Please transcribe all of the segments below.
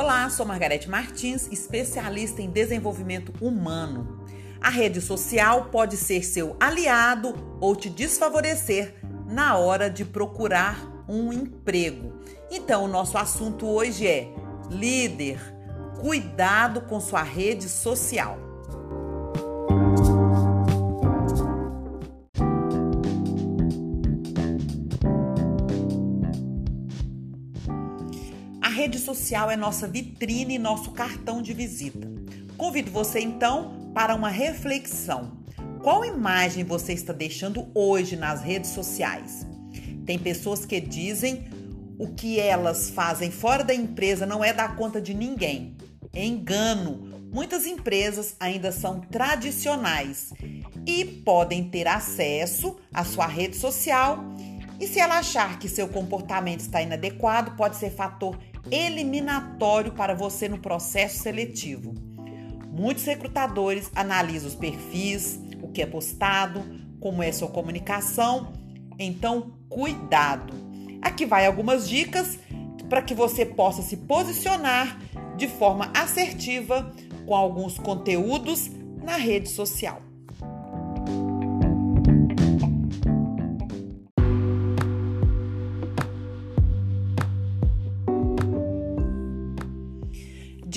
Olá, sou Margarete Martins, especialista em desenvolvimento humano. A rede social pode ser seu aliado ou te desfavorecer na hora de procurar um emprego. Então, o nosso assunto hoje é líder, cuidado com sua rede social. Rede social é nossa vitrine e nosso cartão de visita. Convido você então para uma reflexão. Qual imagem você está deixando hoje nas redes sociais? Tem pessoas que dizem o que elas fazem fora da empresa não é dar conta de ninguém. Engano. Muitas empresas ainda são tradicionais e podem ter acesso à sua rede social. E se ela achar que seu comportamento está inadequado, pode ser fator eliminatório para você no processo seletivo. Muitos recrutadores analisam os perfis, o que é postado, como é sua comunicação. Então, cuidado. Aqui vai algumas dicas para que você possa se posicionar de forma assertiva com alguns conteúdos na rede social.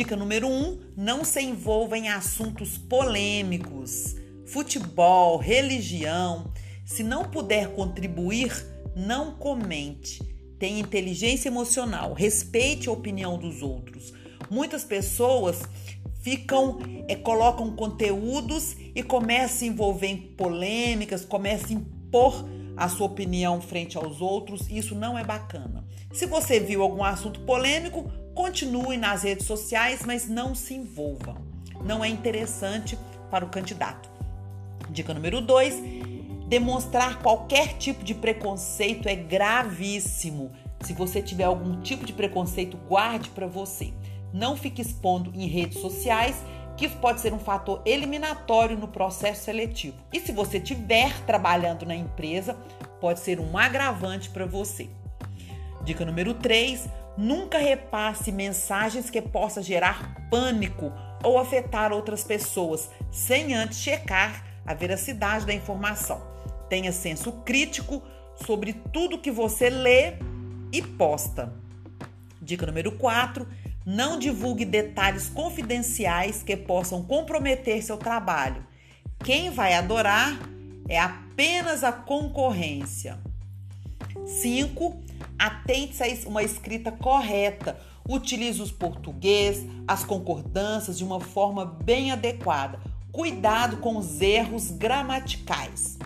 Dica número 1: um, não se envolva em assuntos polêmicos, futebol, religião. Se não puder contribuir, não comente. Tenha inteligência emocional, respeite a opinião dos outros. Muitas pessoas ficam, é, colocam conteúdos e começam a envolver em polêmicas, começam a impor a sua opinião frente aos outros. Isso não é bacana. Se você viu algum assunto polêmico, Continue nas redes sociais, mas não se envolva. Não é interessante para o candidato. Dica número 2: demonstrar qualquer tipo de preconceito é gravíssimo. Se você tiver algum tipo de preconceito, guarde para você. Não fique expondo em redes sociais, que pode ser um fator eliminatório no processo seletivo. E se você estiver trabalhando na empresa, pode ser um agravante para você. Dica número 3: Nunca repasse mensagens que possa gerar pânico ou afetar outras pessoas, sem antes checar a veracidade da informação. Tenha senso crítico sobre tudo que você lê e posta. Dica número 4: não divulgue detalhes confidenciais que possam comprometer seu trabalho. Quem vai adorar é apenas a concorrência. 5. Atente a uma escrita correta. Utilize os português, as concordâncias de uma forma bem adequada. Cuidado com os erros gramaticais.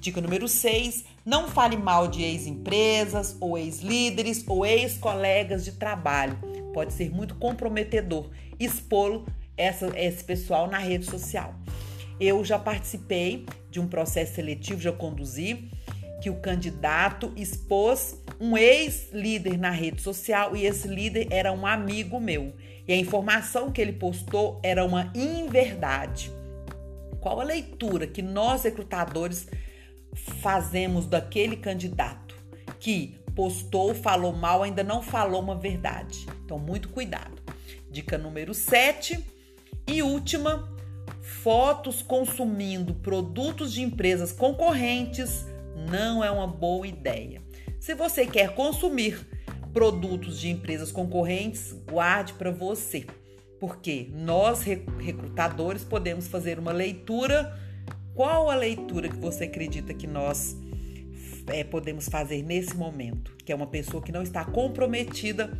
Dica número 6. Não fale mal de ex-empresas, ou ex-líderes, ou ex-colegas de trabalho. Pode ser muito comprometedor expô esse pessoal na rede social. Eu já participei de um processo seletivo, já conduzi que o candidato expôs um ex-líder na rede social e esse líder era um amigo meu. E a informação que ele postou era uma inverdade. Qual a leitura que nós recrutadores fazemos daquele candidato que postou, falou mal, ainda não falou uma verdade? Então, muito cuidado. Dica número 7 e última: fotos consumindo produtos de empresas concorrentes não é uma boa ideia. Se você quer consumir produtos de empresas concorrentes, guarde para você, porque nós recrutadores podemos fazer uma leitura. Qual a leitura que você acredita que nós é, podemos fazer nesse momento? Que é uma pessoa que não está comprometida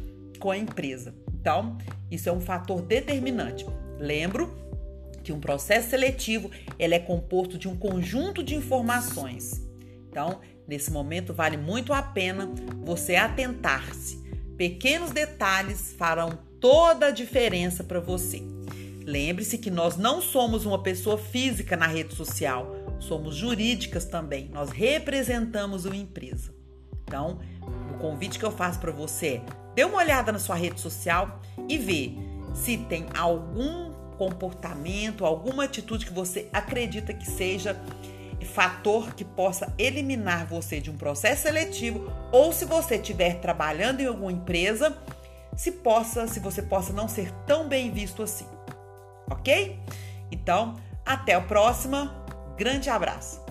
com a empresa. Então, isso é um fator determinante. Lembro que um processo seletivo ele é composto de um conjunto de informações então, nesse momento, vale muito a pena você atentar-se. Pequenos detalhes farão toda a diferença para você. Lembre-se que nós não somos uma pessoa física na rede social, somos jurídicas também. Nós representamos uma empresa. Então, o convite que eu faço para você é: dê uma olhada na sua rede social e vê se tem algum comportamento, alguma atitude que você acredita que seja fator que possa eliminar você de um processo seletivo ou se você estiver trabalhando em alguma empresa, se possa, se você possa não ser tão bem visto assim. OK? Então, até a próxima. Grande abraço.